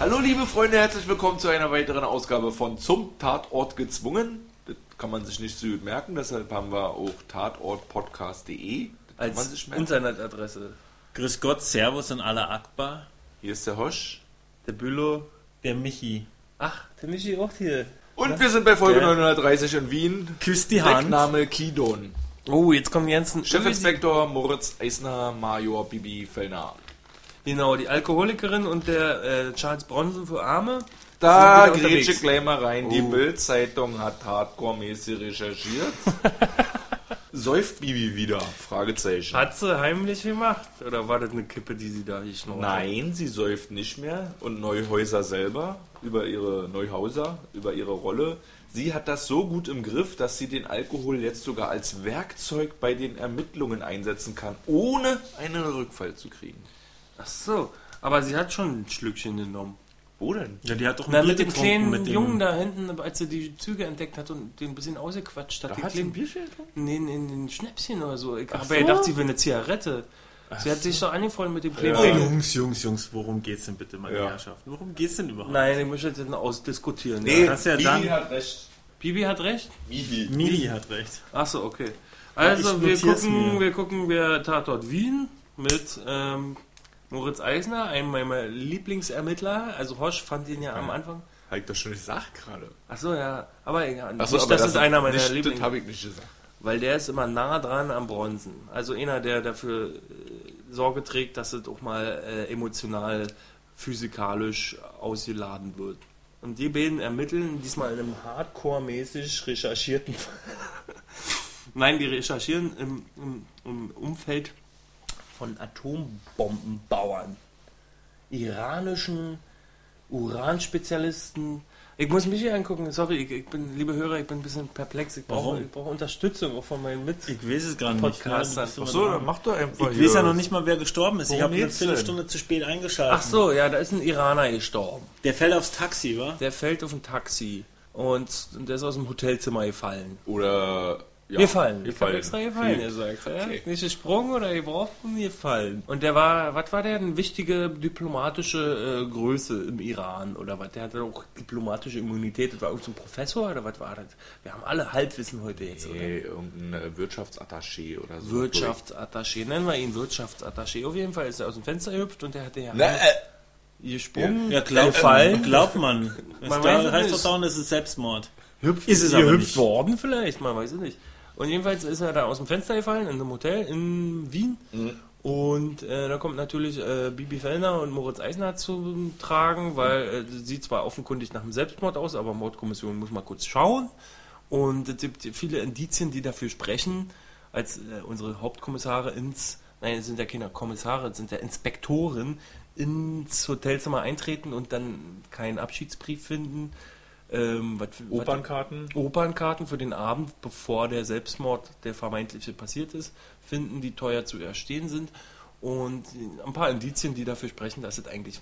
Hallo liebe Freunde, herzlich willkommen zu einer weiteren Ausgabe von Zum Tatort gezwungen. Das kann man sich nicht so gut merken, deshalb haben wir auch tatortpodcast.de. Das kann man Als sich merken. Internetadresse. Grüß Gott, Servus und alle Akbar. Hier ist der Hosch. Der Bülow. Der Michi. Ach, der Michi auch hier. Und wir sind bei Folge Der- 930 in Wien. Küsst die Hand. Deckname Kidon. Oh, jetzt kommen die ganzen... Chefinspektor Moritz Eisner, Major Bibi Fellner. Genau, die Alkoholikerin und der äh, Charles Bronson für Arme. Da grätsche gleich mal rein. Die Oh. Bild-Zeitung hat hardcore-mäßig recherchiert. Säuft Bibi wieder? Fragezeichen. Hat sie heimlich gemacht? Oder war das eine Kippe, die sie da geschnurrt hat? Nein, sie säuft nicht mehr. Und Neuhäuser selber, über ihre Neuhauser, über ihre Rolle. Sie hat das so gut im Griff, dass sie den Alkohol jetzt sogar als Werkzeug bei den Ermittlungen einsetzen kann, ohne einen Rückfall zu kriegen. Ach so, aber sie hat schon ein Schlückchen genommen. Wo denn? Ja, die hat doch ein Na, Bier mit dem getrunken, kleinen mit dem- Jungen da hinten, als sie die Züge entdeckt hat und den ein bisschen ausgequatscht hat. Da hat sie ein Bierchen getrunken? Nee, nee, nee, ein Schnäpschen oder so. Ich habe ja so. gedacht, sie will eine Zigarette. Sie hat sich so angefreundet mit dem kleinen Oh, Ja. Jungs, Jungs, Jungs, worum geht's denn bitte, meine Ja. Herrschaften? Worum geht's denn überhaupt? Nein, ich möchte jetzt ausdiskutieren. Nee, Ja. das ist ja Bibi dann- hat recht. Bibi hat recht? Bibi. Mili hat recht. Achso, okay. Also, ich wir notier's gucken, mir. wir gucken wir Tatort Wien mit ähm, Moritz Eisner, einem meiner Lieblingsermittler. Also Hosch fand ihn ja am Anfang. Habe ich das schon gesagt gerade. Achso, ja. Aber egal. Achso, nicht, aber das, ist einer meiner Lieblings. Das habe ich nicht gesagt. Weil der ist immer nah dran am Bronzen. Also einer, der dafür äh, Sorge trägt, dass es auch mal äh, emotional, physikalisch ausgeladen wird. Und die beiden ermitteln diesmal in einem hardcore-mäßig recherchierten. Nein, die recherchieren im, im, im Umfeld von Atombombenbauern, iranischen Uranspezialisten. Ich muss mich hier angucken, sorry, ich, ich bin, liebe Hörer, ich bin ein bisschen perplex. Ich brauche, Warum? ich brauche Unterstützung auch von meinen Mit. Ich weiß es gar nicht. Podcast Ja, dann. mach doch einfach ich weiß ja noch nicht mal, wer gestorben ist. ich Worum habe eine geht's denn? Viertelstunde zu spät eingeschaltet. Ach so, ja, da ist ein Iraner gestorben. Der fällt aufs Taxi, wa? Der fällt auf ein Taxi und der ist aus dem Hotelzimmer gefallen. Oder. Ja, gefallen. Gefallen. extra gefallen Viel. gesagt. Ja? Okay. Nicht gesprungen oder gebrochen, gefallen. Und der war, was war der? Eine wichtige diplomatische äh, Größe im Iran oder was? Der hatte auch diplomatische Immunität. Das war irgendein Professor oder was war das? Wir haben alle Halbwissen heute jetzt, oder? Nee, irgendein äh, Wirtschaftsattaché oder so. Wirtschaftsattaché, nennen wir ihn Wirtschaftsattaché. Auf jeden Fall ist er aus dem Fenster gehüpft und der hatte ja Na, äh, gesprungen, Ja, glaubt gefallen. Glaubt man. Man da weiß es heißt doch dauernd, es ist Selbstmord. Hüpft, Ist es aber hüpft nicht. worden vielleicht, man weiß es nicht. Und jedenfalls ist er da aus dem Fenster gefallen in einem Hotel in Wien. Und äh, da kommt natürlich äh, Bibi Fellner und Moritz Eisner zu tragen, weil äh, sieht zwar offenkundig nach einem Selbstmord aus, aber Mordkommission muss mal kurz schauen. Und es gibt viele Indizien, die dafür sprechen, als äh, unsere Hauptkommissare ins, nein, es sind ja keine Kommissare, es sind ja Inspektoren, ins Hotelzimmer eintreten und dann keinen Abschiedsbrief finden. Ähm, was- Opernkarten. Opernkarten für den Abend, bevor der Selbstmord, der vermeintliche, passiert ist, finden, die teuer zu erstehen sind. Und ein paar Indizien, die dafür sprechen, dass es eigentlich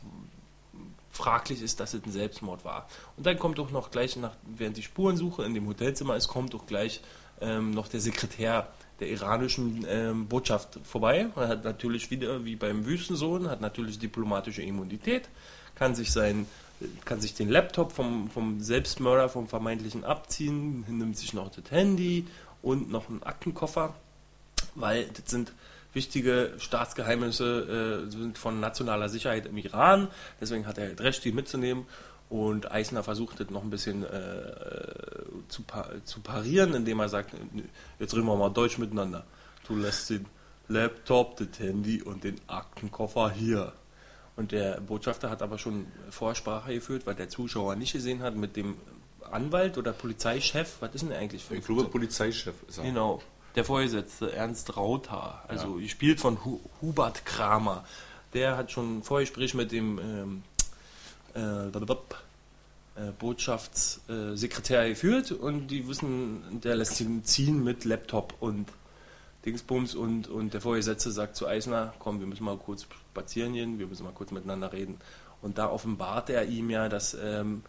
fraglich ist, dass es ein Selbstmord war. Und dann kommt auch noch gleich, nach, während die Spurensuche in dem Hotelzimmer ist, kommt auch gleich ähm, noch der Sekretär der iranischen ähm, Botschaft vorbei. Er hat natürlich wieder, wie beim Wüstensohn, hat natürlich diplomatische Immunität, kann sich sein kann sich den Laptop vom, vom Selbstmörder, vom vermeintlichen abziehen, nimmt sich noch das Handy und noch einen Aktenkoffer, weil das sind wichtige Staatsgeheimnisse, äh, sind von nationaler Sicherheit im Iran, deswegen hat er halt recht, die mitzunehmen und Eisner versucht das noch ein bisschen äh, zu, pa zu parieren, indem er sagt, "Nö, jetzt reden wir mal Deutsch miteinander. Du lässt den Laptop, das Handy und den Aktenkoffer hier. Und der Botschafter hat aber schon Vorsprache geführt, weil der Zuschauer nicht gesehen hat, mit dem Anwalt oder Polizeichef, was ist denn der eigentlich für Ich glaube, Polizeichef ist er. Genau, der Vorgesetzte, Ernst Rauter, also gespielt von Hu Hubert Kramer. Der hat schon ein Vorgespräch mit dem ähm, äh, äh, Botschaftssekretär geführt und die wissen, der lässt ihn ziehen mit Laptop und Dingsbums und, und der Vorgesetzte sagt zu Eisner, komm, wir müssen mal kurz spazieren gehen, wir müssen mal kurz miteinander reden. Und da offenbart er ihm ja, dass ähm,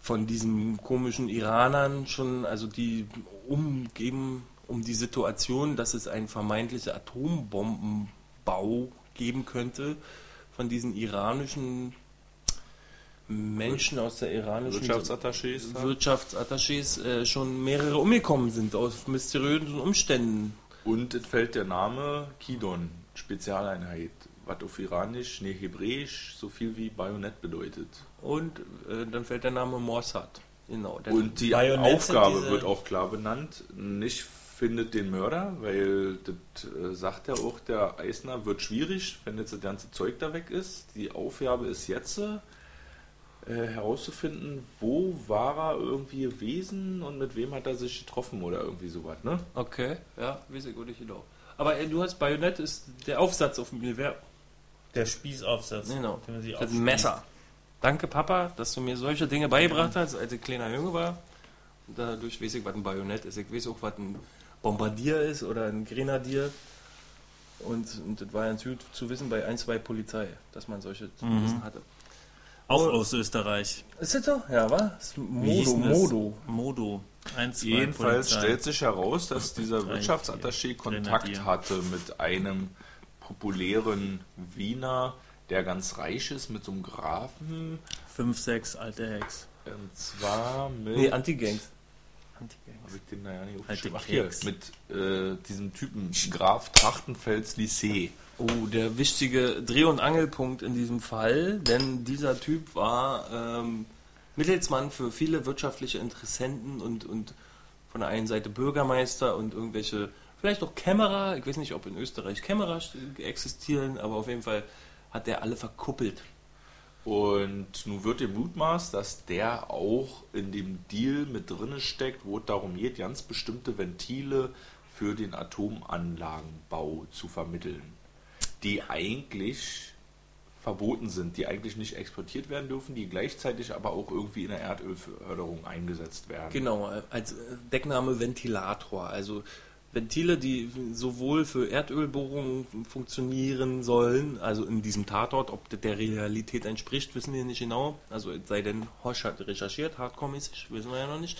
von diesen komischen Iranern schon, also die umgeben um die Situation, dass es einen vermeintlichen Atombombenbau geben könnte, von diesen iranischen Menschen aus der iranischen Wirtschaftsattachés. Wirtschaftsattachés äh, schon mehrere umgekommen sind aus mysteriösen Umständen. Und es fällt der Name Kidon, Spezialeinheit, was auf Iranisch, ne Hebräisch, so viel wie Bajonett bedeutet. Und äh, dann fällt der Name Mossad. Genau. Der Und die Bajonett Aufgabe wird auch klar benannt. Nicht findet den Mörder, weil das äh, sagt ja auch der Eisner, wird schwierig, wenn jetzt das ganze Zeug da weg ist. Die Aufgabe ist jetzt äh, herauszufinden, wo war er irgendwie gewesen und mit wem hat er sich getroffen oder irgendwie sowas, ne? okay, ja, weiß ich gut, ich genau. Aber äh, du hast Bajonett ist der Aufsatz auf dem Gewehr. Der Spießaufsatz. Genau. den man sich Das aufspießt. Messer. Danke, Papa, dass du mir solche Dinge beigebracht hast, als ich kleiner Junge war. Dadurch weiß ich, was ein Bajonett ist. Ich weiß auch, was ein Bombardier ist oder ein Grenadier. Und, und das war ganz gut zu wissen bei ein, zwei Polizei, dass man solche Mhm. Wissen hatte. Auch aus Österreich. Ist das so? Ja, was? Modo? Modo. Modo. Eins, zwei Jedenfalls Polizei. stellt sich heraus, dass dieser Drei, Wirtschaftsattaché vier, Kontakt Grenadier. hatte mit einem populären Wiener, der ganz reich ist, mit so einem Grafen. Fünf, sechs alte Hacks. Und zwar mit. Nee, Anti-Gangs. Hab ich den da ja nicht. Ach, hier, mit äh, diesem Typen, Graf Trachtenfels Lycée. Oh, der wichtige Dreh- und Angelpunkt in diesem Fall, denn dieser Typ war ähm, Mittelsmann für viele wirtschaftliche Interessenten und, und von der einen Seite Bürgermeister und irgendwelche, vielleicht auch Kämmerer, ich weiß nicht, ob in Österreich Kämmerer existieren, aber auf jeden Fall hat der alle verkuppelt. Und nun wird dem mutmaßt, dass der auch in dem Deal mit drinne steckt, wo es darum geht, ganz bestimmte Ventile für den Atomanlagenbau zu vermitteln, die eigentlich verboten sind, die eigentlich nicht exportiert werden dürfen, die gleichzeitig aber auch irgendwie in der Erdölförderung eingesetzt werden. Genau, als Deckname Ventilator. Also Ventile, die sowohl für Erdölbohrungen funktionieren sollen, also in diesem Tatort, ob der Realität entspricht, wissen wir nicht genau. Also sei denn, Hosch hat recherchiert, hardcore-mäßig, wissen wir ja noch nicht.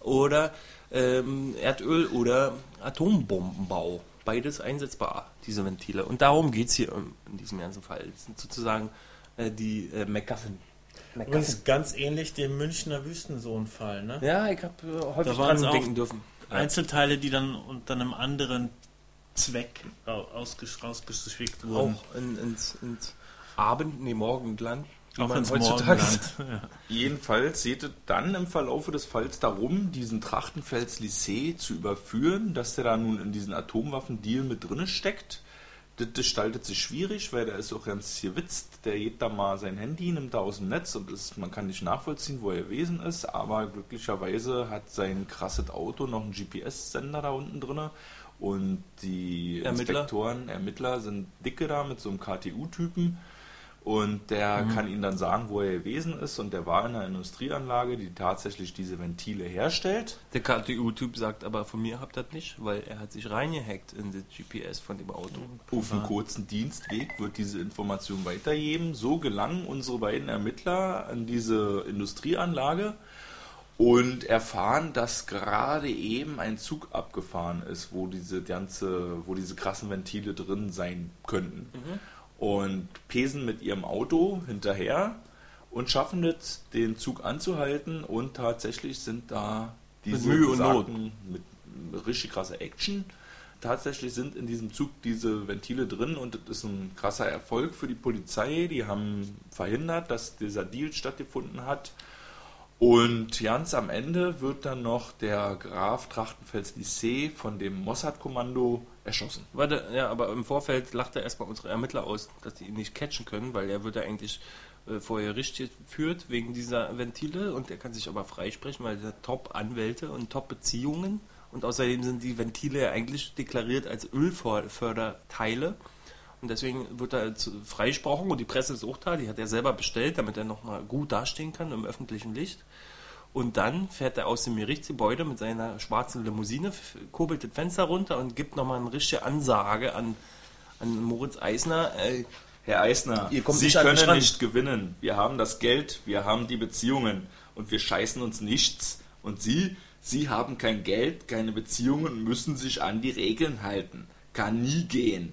Oder ähm, Erdöl oder Atombombenbau. Beides einsetzbar, diese Ventile. Und darum geht es hier ähm, in diesem ganzen Fall. Das sind sozusagen äh, die äh, MacGuffin. Übrigens ganz ähnlich dem Münchner Wüstensohn-Fall, ne? Ja, ich habe äh, häufig Da dran denken dürfen. Einzelteile, die dann unter einem anderen Zweck ra- ausgesch- rausgeschickt wurden. Auch in, ins, ins Abend, nee, Morgenland. Auch man heutzutage. Ja. Jedenfalls geht es dann im Verlaufe des Falls darum, diesen Trachtenfels Lycée zu überführen, dass der da nun in diesen Atomwaffendeal mit drinne steckt. Das gestaltet sich schwierig, weil der ist auch ganz gewitzt. Der geht da mal sein Handy, nimmt da aus dem Netz und ist, man kann nicht nachvollziehen, wo er gewesen ist, aber glücklicherweise hat sein krasses Auto noch einen GPS-Sender da unten drinne und die Ermittler? Inspektoren, Ermittler sind dicke da mit so einem KTU-Typen und der kann ihnen dann sagen, wo er gewesen ist und der war in einer Industrieanlage, die tatsächlich diese Ventile herstellt. Der KTU-Typ sagt aber, von mir habt ihr das nicht, weil er hat sich reingehackt in das GPS von dem Auto. Auf einem kurzen Dienstweg wird diese Information weitergeben. So gelangen unsere beiden Ermittler an diese Industrieanlage und erfahren, dass gerade eben ein Zug abgefahren ist, wo diese ganze, wo diese krassen Ventile drin sein könnten. Und pesen mit ihrem Auto hinterher und schaffen es, den Zug anzuhalten und tatsächlich sind da diese Mühe und Not. mit richtig krasser Action. Tatsächlich sind in diesem Zug diese Ventile drin und das ist ein krasser Erfolg für die Polizei. Die haben verhindert, dass dieser Deal stattgefunden hat. Und ganz am Ende wird dann noch der Graf Trachtenfels Lycée von dem Mossad-Kommando erschossen. Warte, ja, aber im Vorfeld lacht er erstmal unsere Ermittler aus, dass die ihn nicht catchen können, weil er wird ja eigentlich äh, vor Gericht geführt wegen dieser Ventile und er kann sich aber freisprechen, weil er Top-Anwälte und Top-Beziehungen und außerdem sind die Ventile ja eigentlich deklariert als Ölförderteile und deswegen wird er freigesprochen und die Presse ist auch da, die hat er selber bestellt, damit er nochmal gut dastehen kann im öffentlichen Licht. Und dann fährt er aus dem Gerichtsgebäude mit seiner schwarzen Limousine, kurbelt das Fenster runter und gibt nochmal eine richtige Ansage an, an Moritz Eisner. Äh, Herr Eisner, Sie nicht können nicht gewinnen. Wir haben das Geld, wir haben die Beziehungen und wir scheißen uns nichts. Und Sie, Sie haben kein Geld, keine Beziehungen und müssen sich an die Regeln halten. Kann nie gehen.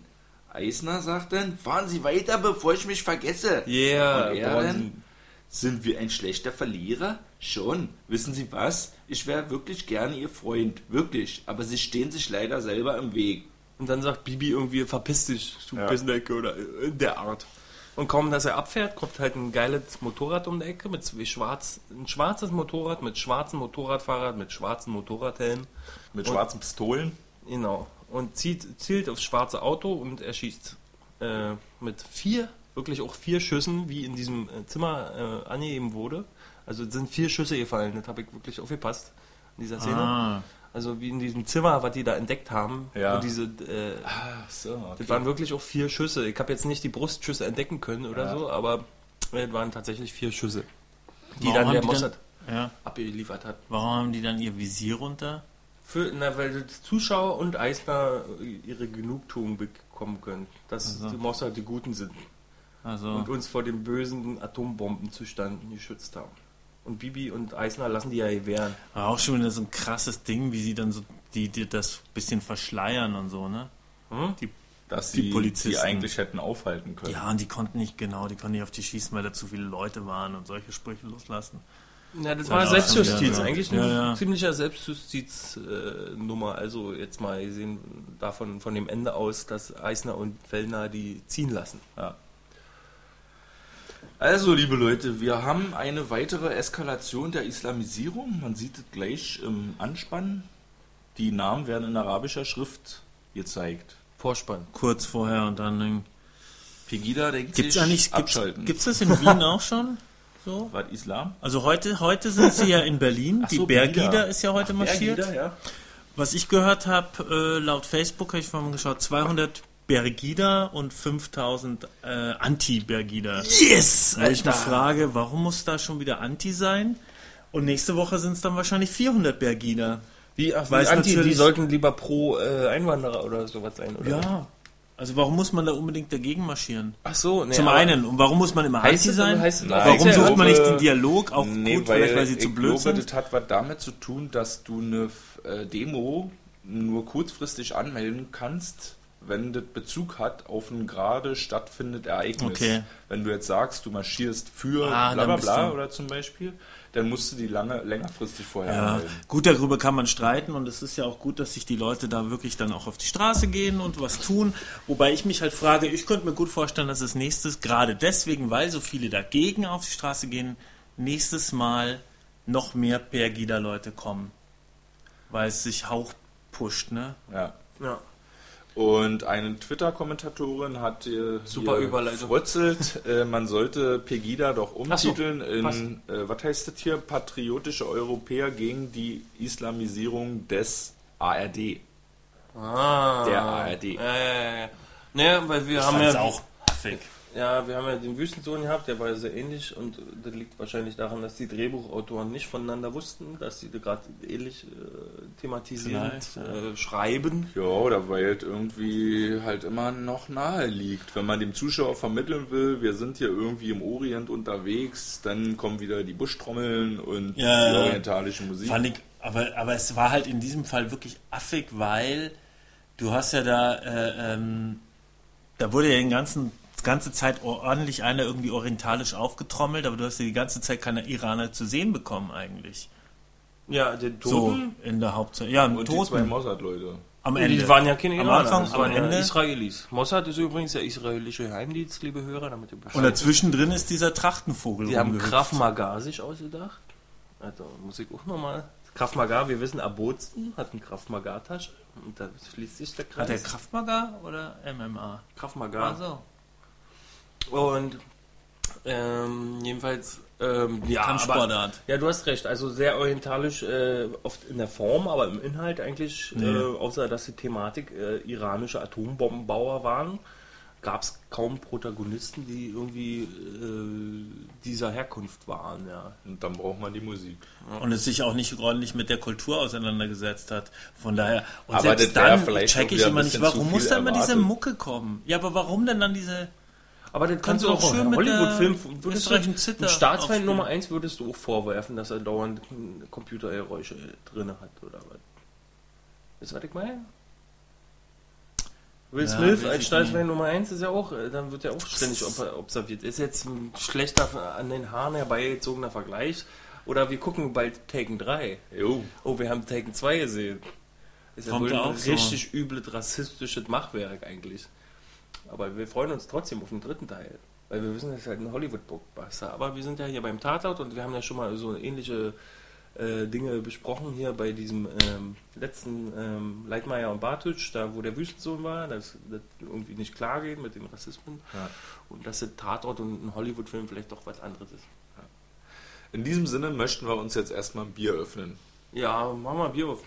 Eisner sagt dann, fahren Sie weiter, bevor ich mich vergesse. yeah, Und er dann, Sind wir ein schlechter Verlierer? Schon. Wissen Sie was? Ich wäre wirklich gerne Ihr Freund. Wirklich. Aber Sie stehen sich leider selber im Weg. Und dann sagt Bibi irgendwie, verpiss dich, du Ja. Pissnecke oder in der Art. Und kaum, dass er abfährt, kommt halt ein geiles Motorrad um die Ecke mit zwei schwarz, ein schwarzes Motorrad mit schwarzem Motorradfahrrad mit schwarzem Motorradhelm. Mit Und- schwarzen Pistolen. Genau. Und zieht, zielt aufs schwarze Auto und erschießt äh, mit vier, wirklich auch vier Schüssen, wie in diesem äh, Zimmer äh, angegeben wurde. Also sind vier Schüsse gefallen, das habe ich wirklich aufgepasst in dieser Szene. Ah, Also wie in diesem Zimmer, was die da entdeckt haben. Ja. Diese, äh, Ach so, okay. das waren wirklich auch vier Schüsse. Ich habe jetzt nicht die Brustschüsse entdecken können oder Ja. so, aber es waren tatsächlich vier Schüsse, die Warum dann der die Mossad ja. abgeliefert hat. Warum haben die dann ihr Visier runter? Für, na, weil die Zuschauer und Eisner ihre Genugtuung bekommen können, dass Ach so. die Mossad die Guten sind Also, und uns vor dem bösen Atombombenzustand geschützt haben. Und Bibi und Eisner lassen die ja gewähren. war auch schon wieder so ein krasses Ding, wie sie dann so die, die das bisschen verschleiern und so, ne? Hm? Die, Dass die die, Polizisten. die eigentlich hätten aufhalten können. ja, und die konnten nicht genau, die konnten nicht auf die schießen, weil da zu viele Leute waren und solche Sprüche loslassen. Ja, das Ja, war auch Selbstjustiz, ja. eigentlich eine Ja, ja. ziemlicher Selbstjustiz-Nummer. also jetzt mal gesehen davon von dem Ende aus, dass Eisner und Fellner die ziehen lassen. Ja. Also, liebe Leute, wir haben eine weitere Eskalation der Islamisierung. Man sieht es gleich im Anspann. Die Namen werden in arabischer Schrift gezeigt. Vorspann. Kurz vorher und dann. Pegida denkt Gibt's sich, eigentlich, gibt's, abschalten. gibt's das in Wien auch schon? So? Was, Islam? Also heute, heute sind sie ja in Berlin. Ach die so, Bergida Bergida. ist ja heute marschiert. Bergida, ja. Was ich gehört habe, äh, laut Facebook, habe ich vorhin geschaut, 200 Bergida und 5000 äh, Anti-Bergida. Yes! Wo ich mich frage, warum muss da schon wieder Anti sein? Und nächste Woche sind es dann wahrscheinlich 400 Bergida. Wie, ach, Weiß wie Anti, die sollten lieber pro äh, Einwanderer oder sowas sein, oder? Ja. Also warum muss man da unbedingt dagegen marschieren? Ach so, nee, Zum einen, und warum muss man immer Heißt Anti sein? heißt Nein, warum sucht man nicht den Dialog? Auch nee, gut, weil vielleicht weil sie zu blöd glaube, sind. das hat was damit zu tun, dass du eine äh, Demo nur kurzfristig anmelden kannst, wenn das Bezug hat auf ein gerade stattfindendes Ereignis. Okay. Wenn du jetzt sagst, du marschierst für Ah, bla bla bla oder zum Beispiel, dann musst du die lange, längerfristig vorher Ja, anmelden. gut, darüber kann man streiten und es ist ja auch gut, dass sich die Leute da wirklich dann auch auf die Straße gehen und was tun. Wobei ich mich halt frage, ich könnte mir gut vorstellen, dass es nächstes, gerade deswegen, weil so viele dagegen auf die Straße gehen, nächstes Mal noch mehr Pergida-Leute kommen. Weil es sich Hauch pusht, ne? Ja. Ja. Und eine Twitter-Kommentatorin hat äh, Super hier Überleitung. gefrotzelt, äh, man sollte Pegida doch so, umtiteln passt. in, äh, was heißt das hier, patriotische Europäer gegen die Islamisierung des ARD. Ah. Der ARD. Ja, ja, ja. Naja, weil wir Ich haben ja, auch affig. Ja, wir haben ja den Wüstensohn gehabt, der war ja sehr ähnlich und das liegt wahrscheinlich daran, dass die Drehbuchautoren nicht voneinander wussten, dass sie da gerade ähnlich äh, ja. äh, schreiben. Ja, oder weil es irgendwie halt immer noch nahe liegt. Wenn man dem Zuschauer vermitteln will, wir sind hier irgendwie im Orient unterwegs, dann kommen wieder die Buschtrommeln und Ja, die orientalische Musik. Fand ich, aber, aber es war halt in diesem Fall wirklich affig, weil du hast ja da, äh, ähm, da wurde ja den ganzen, die ganze Zeit ordentlich einer irgendwie orientalisch aufgetrommelt, aber du hast ja die ganze Zeit keine Iraner zu sehen bekommen eigentlich. Ja, den So Toten. in der Hauptzeit. Ja, und die zwei Toten. Mossad-Leute. Am Die Ende. waren ja keine Am Iraner, Anfang, das am Ende. Israelis. Mossad ist übrigens der israelische Geheimdienst, liebe Hörer, damit ihr Bescheid Und dazwischen drin ist dieser Trachtenvogel. Die haben. Krav Maga sich ausgedacht. Also muss ich auch nochmal. Krav Maga, wir wissen, Abozen hat eine Krav Maga Tasche und da schließt sich der Kreis. Hat der Kraftmagar oder MMA? Krav Maga. Also. Und ähm, jedenfalls ähm, ja, aber, ja, du hast recht. Also sehr orientalisch, äh, oft in der Form, aber im Inhalt eigentlich, Nee. äh, außer dass die Thematik äh, iranische Atombombenbauer waren, gab es kaum Protagonisten, die irgendwie äh, dieser Herkunft waren. Ja. Und dann braucht man die Musik. und es sich auch nicht ordentlich mit der Kultur auseinandergesetzt hat. Von daher, und Aber selbst dann vielleicht check auch ich immer nicht, warum muss da immer diese. Mucke kommen? Ja, aber warum denn dann diese... Aber das Kannst kannst du auch auch schön mit Hollywood-Film würdest du einem Staatsfeind. Nummer 1 würdest du auch vorwerfen, dass er dauernd Computergeräusche drin hat oder was. Wisst ihr, was ich meine? Will Ja, Smith weiß als Staatsmann Nummer 1 ist ja auch, äh, dann wird ja auch ständig ob- observiert. Ist jetzt ein schlechter an den Haaren herbeigezogener Vergleich. Oder wir gucken bald Taken 3. Jo. Oh, wir haben Taken 2 gesehen. Ist ja wohl ein auch so. richtig übles rassistisches Machwerk eigentlich. Aber wir freuen uns trotzdem auf den dritten Teil. Weil wir wissen, das ist halt ein Hollywood-Blockbuster. Aber wir sind ja hier beim Tatort und wir haben ja schon mal so ähnliche äh, Dinge besprochen hier bei diesem ähm, letzten ähm, Leitmeier und Bartsch, da wo der Wüstensohn war, dass das irgendwie nicht klar geht mit den Rassismen. Ja. Und dass der Tatort und ein Hollywood-Film vielleicht doch was anderes ist. In diesem Sinne möchten wir uns jetzt erstmal ein Bier öffnen. Ja, machen wir Bier auf.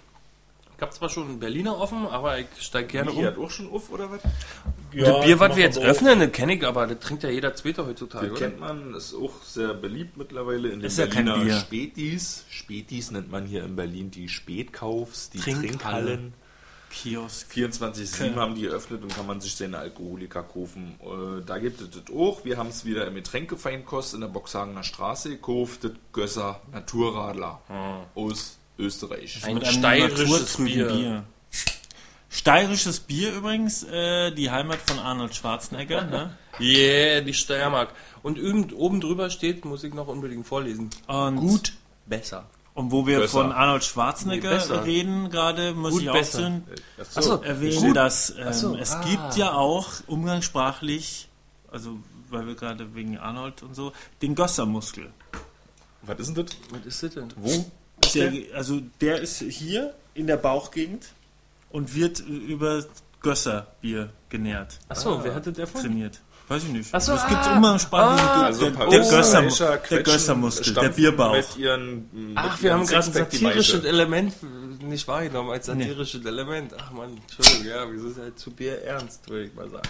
Ich habe zwar schon einen Berliner offen, aber ich steige gerne Michi um. hat auch schon auf, oder was? das Bier, was wir jetzt öffnen, das kenne ich, aber das trinkt ja jeder Zweite heutzutage, oder? kennt man, ist auch sehr beliebt mittlerweile in den Ist ja kein Berliner Bier. Spätis. Spätis nennt man hier in Berlin die Spätkaufs, die Trinkhallen. Trinkhallen. Kiosk. 24-7 Okay. haben die eröffnet und kann man sich seine Alkoholiker kaufen. Äh, da gibt es das auch. Wir haben es wieder im Getränkefeinkost in der Boxhagener Straße gekauft. Das Gösser Naturradler aus Österreich. Ein Mit einem steirisches naturtrüben Bier. Steirisches Bier übrigens, äh, die Heimat von Arnold Schwarzenegger. Ne? Yeah, die Steiermark. Und oben, oben drüber steht, muss ich noch unbedingt vorlesen. Und, Gut, besser. Und wo wir Besser. von Arnold Nee, Schwarzenegger besser. reden gerade, muss Gut, ich auch Achso, Achso, erwähnen, Gut. dass ähm, so, es ah. gibt ja auch umgangssprachlich, also weil wir gerade wegen Arnold und so, den Gössermuskel. was ist denn das? Was ist das denn? Wo? Der, also der ist hier in der Bauchgegend und wird über Gösserbier genährt, Achso, Ah. wer hatte der von? trainiert. Weiß ich nicht. Ach so, es gibt ah, umgangssprachlich ah, Also der, der, Oh. Gösser, der Gössermuskel, der Bierbauch. Mit ihren, mit Ach, wir haben gerade ein satirisches. Element nicht wahrgenommen als satirisches Element. Ach man, Entschuldigung, ja, wir sind halt zu Bier ernst, würde ich mal sagen.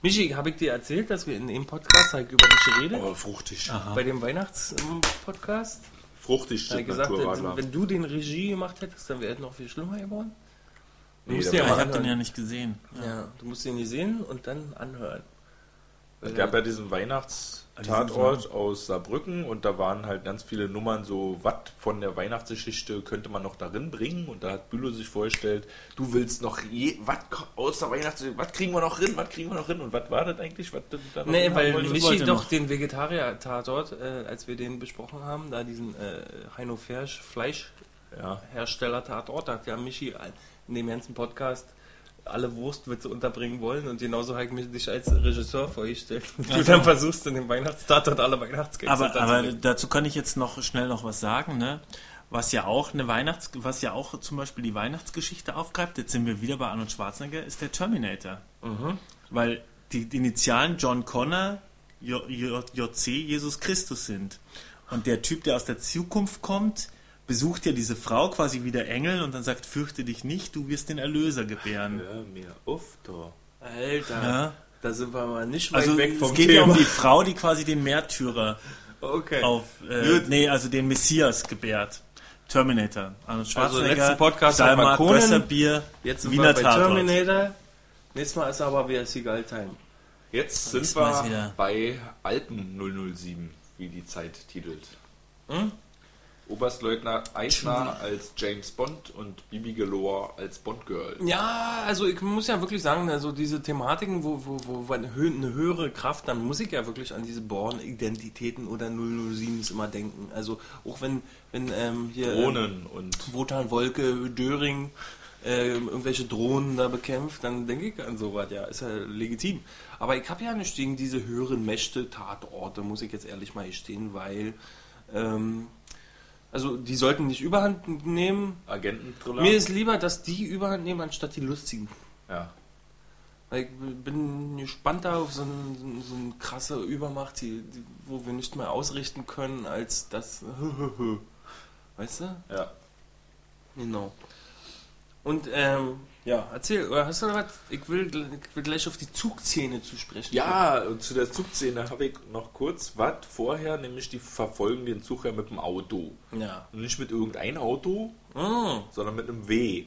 Michi, habe ich dir erzählt, dass wir in dem Podcast halt über dich reden? Oh, fruchtig. Bei dem Weihnachts-Podcast? Fruchtig, das gesagt, Naturradler. wenn du den Regie gemacht hättest, dann wäre es noch viel schlimmer geworden. Du Nee, musst Ja, ja ich habe den ja nicht gesehen. Ja, du musst ihn nicht sehen und dann anhören. Es gab ja diesen Weihnachtstatort aus Saarbrücken und da waren halt ganz viele Nummern so, was von der Weihnachtsgeschichte könnte man noch darin bringen und da hat Bülow sich vorgestellt, du willst noch je, was aus der Weihnachtsgeschichte, was kriegen wir noch hin, was kriegen wir noch hin und was war das eigentlich, was da noch Nee, weil? Michi doch noch. den Vegetarier-Tatort, äh, als wir den besprochen haben, da diesen äh, Heino Fersch Fleischhersteller-Tatort, da hat ja Michi in dem ganzen Podcast alle Wurstwitze unterbringen wollen und genauso habe ich mich dich als Regisseur vorgestellt. Du dann versuchst in dem Weihnachtstatort alle Weihnachtsgags Aber, aber dazu kann ich jetzt noch schnell noch was sagen, ne? Was ja auch eine Weihnachts, was ja auch zum Beispiel die Weihnachtsgeschichte aufgreift, jetzt sind wir wieder bei Arnold Schwarzenegger, ist der Terminator. Mhm. Weil die, Initialen John Connor, JC, Jesus Christus sind. Und der Typ, der aus der Zukunft kommt, besucht ja diese Frau quasi wie der Engel und dann sagt, fürchte dich nicht, du wirst den Erlöser gebären. Hör mir auf, da. Alter, Ja. da sind wir mal nicht weit Also weg vom es geht Thema. ja um die Frau, die quasi den Märtyrer okay. auf, äh, nee, also den Messias gebärt. Terminator. Arnold Schwarzenegger, letzten Podcast man Conan. Gösserbier, Jetzt sind Wiener wir bei Tatort. Terminator. Nächstes Mal ist aber wieder Seagull Time. Jetzt sind wir wieder- bei Alpen 007, wie die Zeit titelt. Hm? Oberstleutnant Eisner als James Bond und Bibi Galore als Bond-Girl. Ja, also ich muss ja wirklich sagen, also diese Thematiken, wo, wo, wo eine hö- eine höhere Kraft, dann muss ich ja wirklich an diese Born-Identitäten oder 007s immer denken. Also auch wenn, wenn ähm, hier ähm, Drohnen und Wotan Wolke, Döring äh, irgendwelche Drohnen da bekämpft, dann denke ich an sowas, ja, ist ja legitim. Aber ich habe ja nicht gegen diese höheren Mächte, Tatorte, muss ich jetzt ehrlich mal gestehen, weil ähm, also die sollten nicht überhand nehmen. Agenten-Thriller. Mir ist lieber, dass die überhand nehmen, anstatt die lustigen. ja. Weil Ich bin gespannter auf so, ein, so, ein- eine krasse Übermacht, die, die, wo wir nicht mehr ausrichten können, als das. Weißt du? ja. Genau. Und, ähm, ja, erzähl, oder hast du noch was? Ich will, ich will gleich auf die Zugszene zu sprechen. Ja, und zu der Zugszene habe ich noch kurz was vorher, nämlich die verfolgen den Zug ja mit dem Auto. Ja. Und nicht mit irgendeinem Auto, Mm, sondern mit einem W.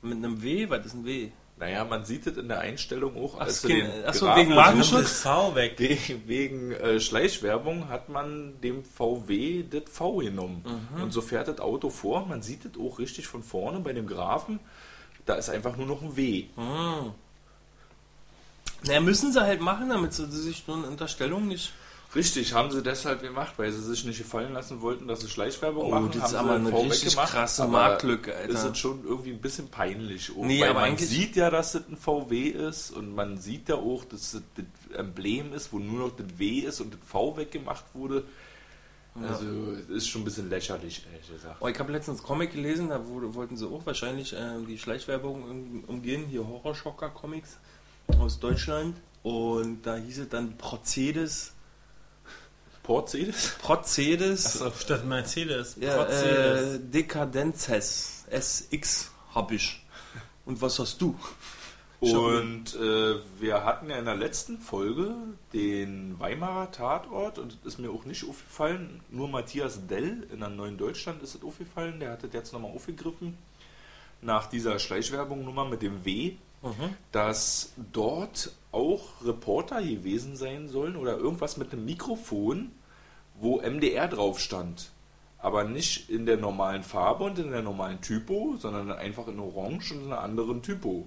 mit einem W? Was ist ein W? Naja, man sieht es in der Einstellung auch. Ach, als es sie geht- den ach so, Grafen wegen V weg. Wegen, wegen äh, Schleichwerbung hat man dem VW das V genommen. Mhm. Und so fährt das Auto vor. Man sieht es auch richtig von vorne bei dem Grafen. Da ist einfach nur noch ein W. Naja, müssen sie halt machen, damit sie sich so eine Unterstellung nicht. Richtig, haben sie deshalb gemacht, weil sie sich nicht gefallen lassen wollten, dass sie Schleichwerbung Oh, machen. das haben ist aber sie eine vorweg richtig krasse Marktlücke, Alter. Ist es schon irgendwie ein bisschen peinlich. Auch, Nee, weil aber man sieht ja, dass das ein VW ist und man sieht ja auch, dass das das Emblem ist, wo nur noch das W ist und das V weggemacht wurde. Also, das ist schon ein bisschen lächerlich, ehrlich gesagt. Oh, ich habe letztens Comic gelesen, da wurde, wollten sie auch wahrscheinlich äh, die Schleichwerbung um- umgehen, hier Horrorschocker-Comics aus Deutschland. Und da hieß es dann Procedes. Porcedes? Procedes. Statt Mercedes. Ja, Mercedes. äh, Dekadenzes. SX hab ich. Und was hast du? Und äh, wir hatten ja in der letzten Folge den Weimarer Tatort und das ist mir auch nicht aufgefallen. Nur Matthias Dell in der Neuen Deutschland ist es aufgefallen. Der hat das jetzt nochmal aufgegriffen. Nach dieser Schleichwerbung Nummer mit dem W, dass dort auch Reporter gewesen sein sollen oder irgendwas mit einem Mikrofon, wo MDR drauf stand. Aber nicht in der normalen Farbe und in der normalen Typo, sondern einfach in Orange und in einer anderen Typo.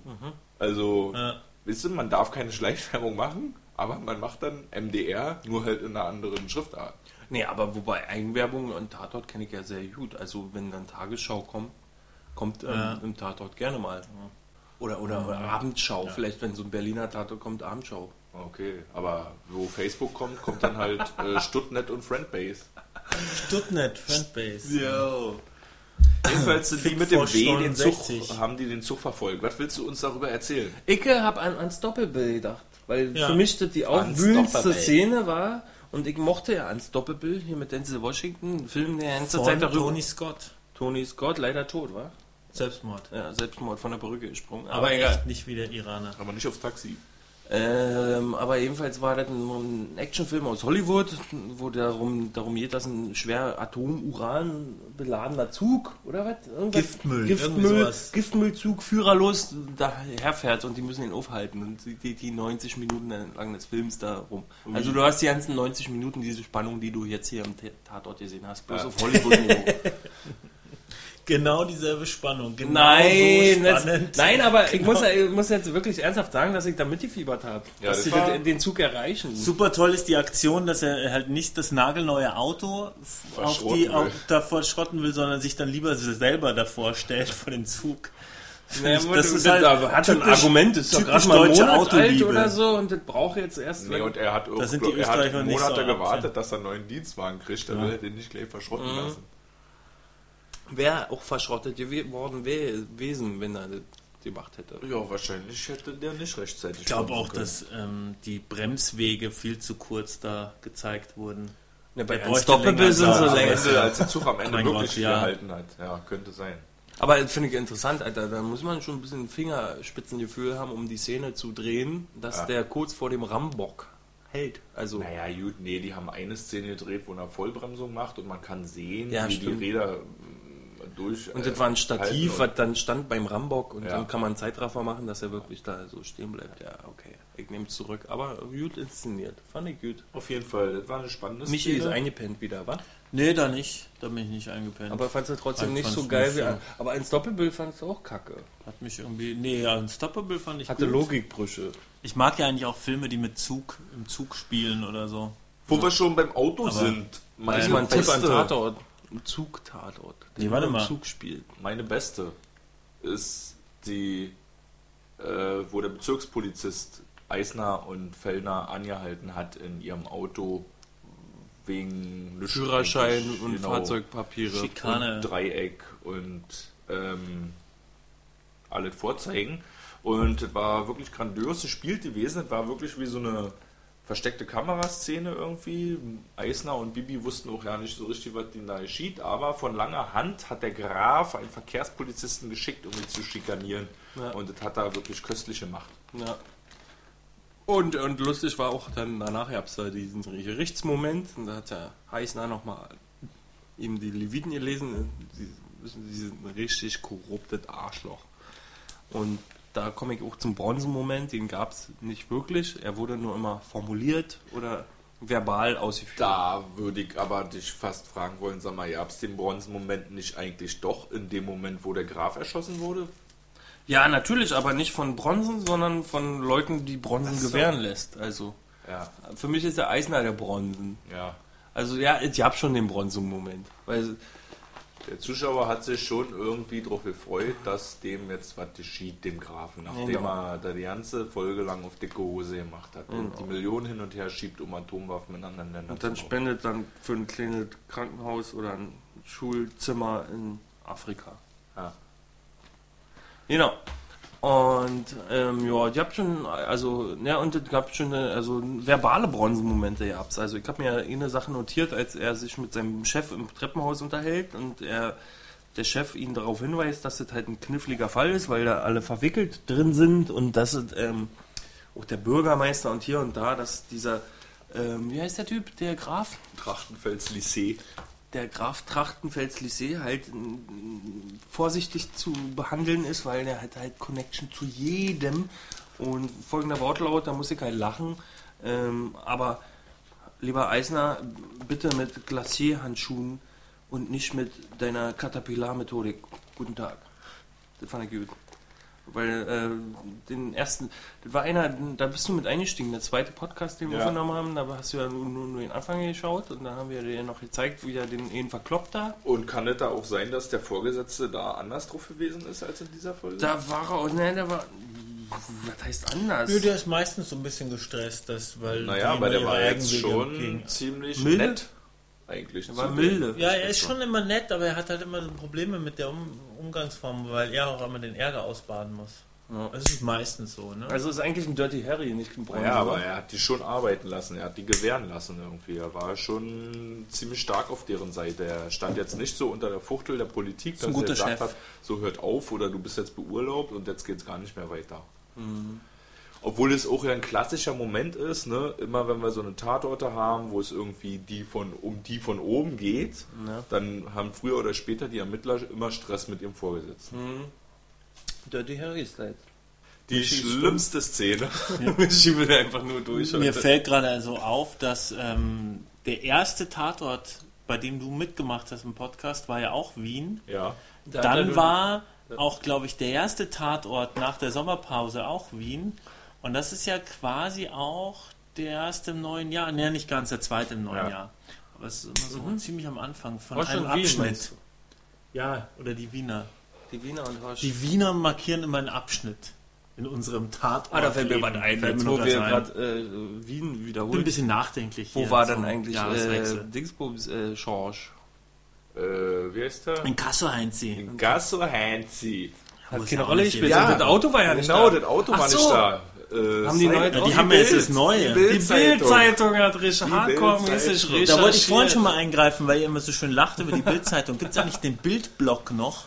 Also, Ja. wisst ihr, man darf keine Schleichwerbung machen, aber man macht dann MDR, nur halt in einer anderen Schriftart. Nee, aber wobei Eigenwerbung und Tatort kenne ich ja sehr gut. Also wenn dann Tagesschau kommt, kommt ähm, Ja. im Tatort gerne mal. Oder, oder, oder Abendschau, vielleicht wenn so ein Berliner Tatort kommt, Abendschau. Okay, aber wo Facebook kommt, kommt dann halt äh, Stuttnet und Friendbase. Stuttnet, Friendbase. Ja. Jedenfalls sind die mit dem W den Zug, 69. haben die den Zug verfolgt. Was willst du uns darüber erzählen? Ich habe an, ans Doppelbill gedacht, weil Ja. für mich das die aufwühlendste. Szene war und ich mochte ja ans Doppelbill hier mit Denzel Washington, Film, der ganze Zeit darüber... Tony Scott. Tony Scott, leider tot, war? Selbstmord. Ja, Selbstmord von der Brücke gesprungen. Aber egal. echt nicht wie der Iraner. Aber nicht aufs Taxi. Ähm, aber jedenfalls war das ein, ein Actionfilm aus Hollywood, wo darum, darum geht, dass ein schwer Atom-Uran beladener Zug oder was? Irgendwas? Giftmüll, Giftmüll. Giftmüllzug führerlos daherfährt und die müssen ihn aufhalten und die, die, die 90 Minuten lang des Films da rum. Also du hast die ganzen 90 Minuten diese Spannung, die du jetzt hier im Tatort gesehen hast, bloß Ja. auf Hollywood-Niveau. Genau dieselbe Spannung. Genau Nein, so spannend. nein, aber ich, muss, ich muss jetzt wirklich ernsthaft sagen, dass ich da mitgefiebert habe. Ja, dass das sie das- den Zug erreichen. Super toll ist die Aktion, dass er halt nicht das nagelneue Auto auf Verschrotten die, will. auf, davor schrotten will, sondern sich dann lieber selber davor stellt vor den Zug. Naja, Das das ist halt halt hat ein typisch- Argument, ist doch gerade mal ein deutsche Autoliebe. oder so und das braucht jetzt erst. Nee, und er hat, Da sind die er hat Monate so gewartet, abzählen. dass er einen neuen Dienstwagen kriegt. Da will er den nicht gleich verschrotten Mhm. lassen. Wäre auch verschrottet geworden wär- gewesen, wenn er das gemacht hätte. Ja, wahrscheinlich hätte der nicht rechtzeitig Ich glaube auch, können. dass ähm, die Bremswege viel zu kurz da gezeigt wurden. Ja, bei länger, sind sie am länger. Ende, als der Zug am Ende wirklich Gott, ja. gehalten hat. Ja, könnte sein. Aber das finde ich interessant, Alter. Da muss man schon ein bisschen Fingerspitzengefühl haben, um die Szene zu drehen, dass Ja. der kurz vor dem Rambock hält. Also, Naja, gut, nee, die haben eine Szene gedreht, wo er Vollbremsung macht und man kann sehen, Ja, wie stimmt. die Räder durch. und äh, das war ein Stativ, was dann stand beim Rambock und Ja. dann kann man einen Zeitraffer machen, dass er wirklich da so stehen bleibt. Ja, okay. Ich nehme es zurück. Aber gut inszeniert. Fand ich gut. auf jeden Fall, das war eine spannende Michi ist Szene. eingepennt wieder, wa? Nee, da nicht. Da bin ich nicht eingepennt. Aber fandst du trotzdem Ich nicht so geil nicht wie. so. Aber ein Doppelbild fandst du auch kacke. Hat mich irgendwie. Nee, ja, Unstoppable fand ich Hatte gut. Logikbrüche. Ich mag ja eigentlich auch Filme, die mit Zug im Zug spielen oder so. Wo wir schon beim Auto Aber- sind, Das meine ist mal ein Tipp an beste, Tatort. Ein Zug-Tatort. der Nee, warte nur im mal. Zug spielt. meine beste ist die, äh, wo der Bezirkspolizist Eisner und Fellner angehalten hat in ihrem Auto wegen Führerschein eigentlich, und genau. Fahrzeugpapiere. Schikane. und Dreieck und ähm, alles vorzeigen. Und es war wirklich grandios gespielt gewesen. Es war wirklich wie so eine versteckte Kameraszene irgendwie. Eisner und Bibi wussten auch ja nicht so richtig, was ihnen da geschieht. Aber von langer Hand hat der Graf einen Verkehrspolizisten geschickt, um ihn zu schikanieren. Ja. Und das hat er wirklich köstlich gemacht. Ja. Und, und lustig war auch dann danach gab es da diesen Gerichtsmoment und da hat der Heißner nochmal ihm die Leviten gelesen. Sie wissen, sie sind ein richtig korruptes Arschloch. Und da komme ich auch zum Bronzenmoment, den gab es nicht wirklich. Er wurde nur immer formuliert oder verbal ausgeführt. Da würde ich aber dich fast fragen wollen, sag mal, gab es den Bronzenmoment nicht eigentlich doch in dem Moment, wo der Graf erschossen wurde? Ja, natürlich, aber nicht von Bronzen, sondern von Leuten, die Bronzen so. gewähren lässt. Also, Ja, für mich ist der Eisner der Bronzen. ja. Also, ja, ich hab schon den Bronzen-Moment. Weil, Der Zuschauer hat sich schon irgendwie darauf gefreut, dass dem jetzt was geschieht, dem Grafen, nachdem Genau. er da die ganze Folge lang auf dicke Hose gemacht hat und die Millionen hin und her schiebt, um Atomwaffen in anderen Ländern und dann zu spendet dann für ein kleines Krankenhaus oder ein Schulzimmer in Afrika. Ja. Genau. Und ähm, ja, ich hab schon, also, ja, und es gab schon also verbale Bronzenmomente gehabt. Also ich habe mir eine Sache notiert, als er sich mit seinem Chef im Treppenhaus unterhält und er der Chef ihn darauf hinweist, dass das halt ein kniffliger Fall ist, weil da alle verwickelt drin sind und dass es ähm, auch der Bürgermeister und hier und da, dass dieser, ähm, wie heißt der Typ, der Graf? Trachtenfels Lycée. Der Graf Trachtenfels Lycée halt mm, vorsichtig zu behandeln ist, weil der hat halt Connection zu jedem. Und folgender Wortlaut, da muss ich halt lachen. Ähm, aber lieber Eisner, bitte mit Glacierhandschuhen und nicht mit deiner Caterpillar-Methodik. Guten Tag. Das fand ich gut. Weil äh, den ersten, das war einer, da bist du mit eingestiegen, der zweite Podcast, den wir Ja. aufgenommen haben, da hast du ja nur, nur, nur den Anfang geschaut und dann haben wir dir noch gezeigt, wie er den ihn verkloppt da. Und kann es da auch sein, dass der Vorgesetzte da anders drauf gewesen ist als in dieser Folge? Da war er, auch- ne, der war, was heißt anders? Nö, der ist meistens so ein bisschen gestresst, das, weil naja, aber der war jetzt schon gehen. ziemlich Milde? nett. Eigentlich. Der war milde. Ja, er ist schon immer nett, aber er hat halt immer so Probleme mit der um Umgangsform, weil er auch immer den Ärger ausbaden muss. Ja. Das ist meistens so, ne? Also ist eigentlich ein Dirty Harry, nicht ein Bronze. Ja, aber er hat die schon arbeiten lassen, er hat die gewähren lassen irgendwie. Er war schon ziemlich stark auf deren Seite. Er stand jetzt nicht so unter der Fuchtel der Politik, dass er gesagt Chef. hat, so hört auf oder du bist jetzt beurlaubt und jetzt geht es gar nicht mehr weiter. Mhm. Obwohl es auch ja ein klassischer Moment ist, ne? immer wenn wir so eine Tatorte haben, wo es irgendwie die von, um die von oben geht, Ja. dann haben früher oder später die Ermittler immer Stress mit ihrem Vorgesetzten. Hm. Dirty Harry ist halt. Die schlimmste Szene. Ich schiebe einfach nur durch. Mir heute. fällt gerade also auf, dass ähm, der erste Tatort, bei dem du mitgemacht hast im Podcast, war ja auch Wien. ja. Da Dann war auch, glaube ich, der erste Tatort nach der Sommerpause auch Wien. Und das ist ja quasi auch der erste im neuen Jahr. Ne, nicht ganz der zweite im neuen Ja. Jahr. Aber es ist immer so ziemlich am Anfang von Horst einem Abschnitt. Ja, oder die Wiener. Die Wiener und Horst. Die Wiener markieren immer einen Abschnitt in unserem Tatort. ah, da fällt mir was ein, jetzt, wo was wir gerade äh, Wien bin ein wiederholen. bisschen nachdenklich Wo hier war dann eigentlich äh. Dingsbums äh, Schorsch? Äh, wie heißt der? In Kassel Heinzi. Gasso Hansi. Hat Muss keine ja Rolle nicht gespielt. jeder- das Auto war ja nicht genau, da. das Auto Ach war so. nicht da. Äh, Haben die neu Zeit- drauf? die haben ja jetzt das Bild. Neue. Die Bild-Zeitung. Bild-Zeitung hat richtig hardcore-mäßig recherchiert. Da wollte ich vorhin schon mal eingreifen, weil ihr immer so schön lacht über die Bildzeitung. Gibt es eigentlich den Bildblock noch?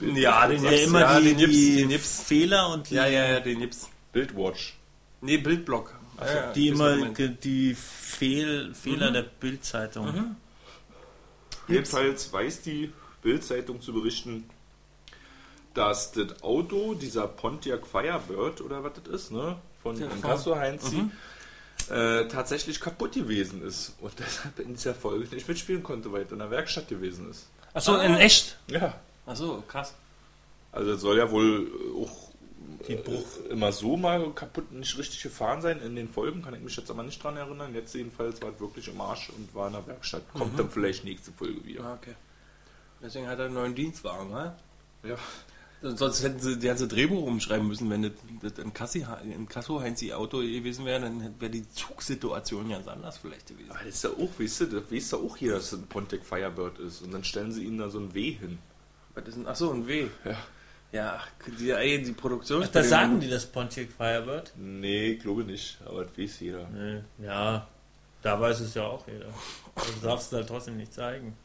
Ja, den gibt's, immer ja, die, den gibt's, die den gibt's. Fehler und Ja, ja, ja, den gibt's. Bildwatch. Nee, Bildblock. Ja, ja, die immer die Fehl, Fehler der Bildzeitung. Jedenfalls weiß die Bild-Zeitung zu berichten, dass das Auto, dieser Pontiac Firebird oder was das ist, ne, von Ja, Inkasso Heinzi, äh, tatsächlich kaputt gewesen ist und deshalb in dieser Folge nicht mitspielen konnte, weil er in der Werkstatt gewesen ist. Achso, in echt. Ja. Achso, krass. Also es soll ja wohl auch äh, immer so mal kaputt nicht richtig gefahren sein in den Folgen, kann ich mich jetzt aber nicht dran erinnern. Jetzt jedenfalls war es wirklich im Arsch und war in der Werkstatt. Kommt dann vielleicht nächste Folge wieder. Ah, okay. Deswegen hat er einen neuen Dienstwagen, ne? Ja. Sonst hätten sie das ganze Drehbuch umschreiben müssen, wenn das, das ein, Kassi, ein Kasso-Heinzi-Auto gewesen wäre, dann wäre die Zugsituation ganz anders vielleicht gewesen. Aber das ist ja auch, weißt du, das weiß ja auch jeder, dass es ein Pontiac Firebird ist. Und dann stellen sie ihnen da so ein W hin. Was ist denn? Achso, ein W. Ja. Ja, die, ey, die Produktion. Da sagen die das Pontiac Firebird? Nee, glaube nicht, aber das weiß jeder. Nee, ja, da weiß es ja auch jeder. Also darfst du halt trotzdem nicht zeigen.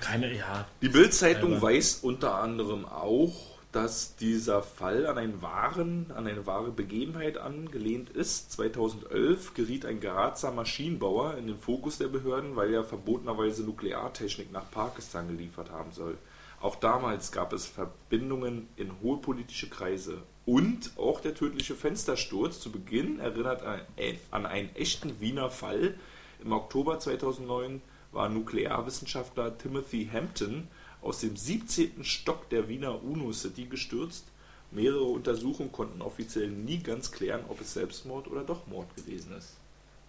Keine, ja. Die Bild-Zeitung weist unter anderem auch, dass dieser Fall an einen wahren, an eine wahre Begebenheit angelehnt ist. 2011 geriet ein Grazer Maschinenbauer in den Fokus der Behörden, weil er verbotenerweise Nukleartechnik nach Pakistan geliefert haben soll. Auch damals gab es Verbindungen in hohe politische Kreise. Und auch der tödliche Fenstersturz zu Beginn erinnert an, an einen echten Wiener Fall. Im Oktober 2009 war Nuklearwissenschaftler Timothy Hampton aus dem 17. Stock der Wiener UNO City gestürzt. Mehrere Untersuchungen konnten offiziell nie ganz klären, ob es Selbstmord oder doch Mord gewesen ist.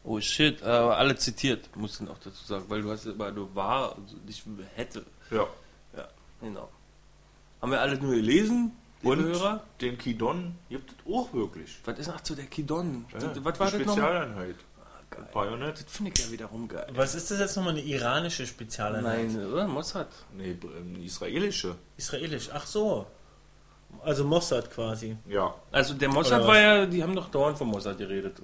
Oh shit, aber alle zitiert, muss ich noch dazu sagen, weil du hast immer nur war und nicht hätte. Ja. Ja, genau. Haben wir alle nur gelesen, Und Hörer? den Kidon gibt es auch wirklich. Was ist ach zu der Kidon? Ja, Was war das nochmal? Spezialeinheit. Geil. Bajonett? Das finde ich ja wiederum geil. Was ist das jetzt nochmal? Eine iranische Spezialeinheit? Nein, oder? Mossad. Nee, ähm, israelische. Israelisch. Ach so. Also Mossad quasi. Ja. Also der Mossad war ja, die haben doch dauernd von Mossad geredet.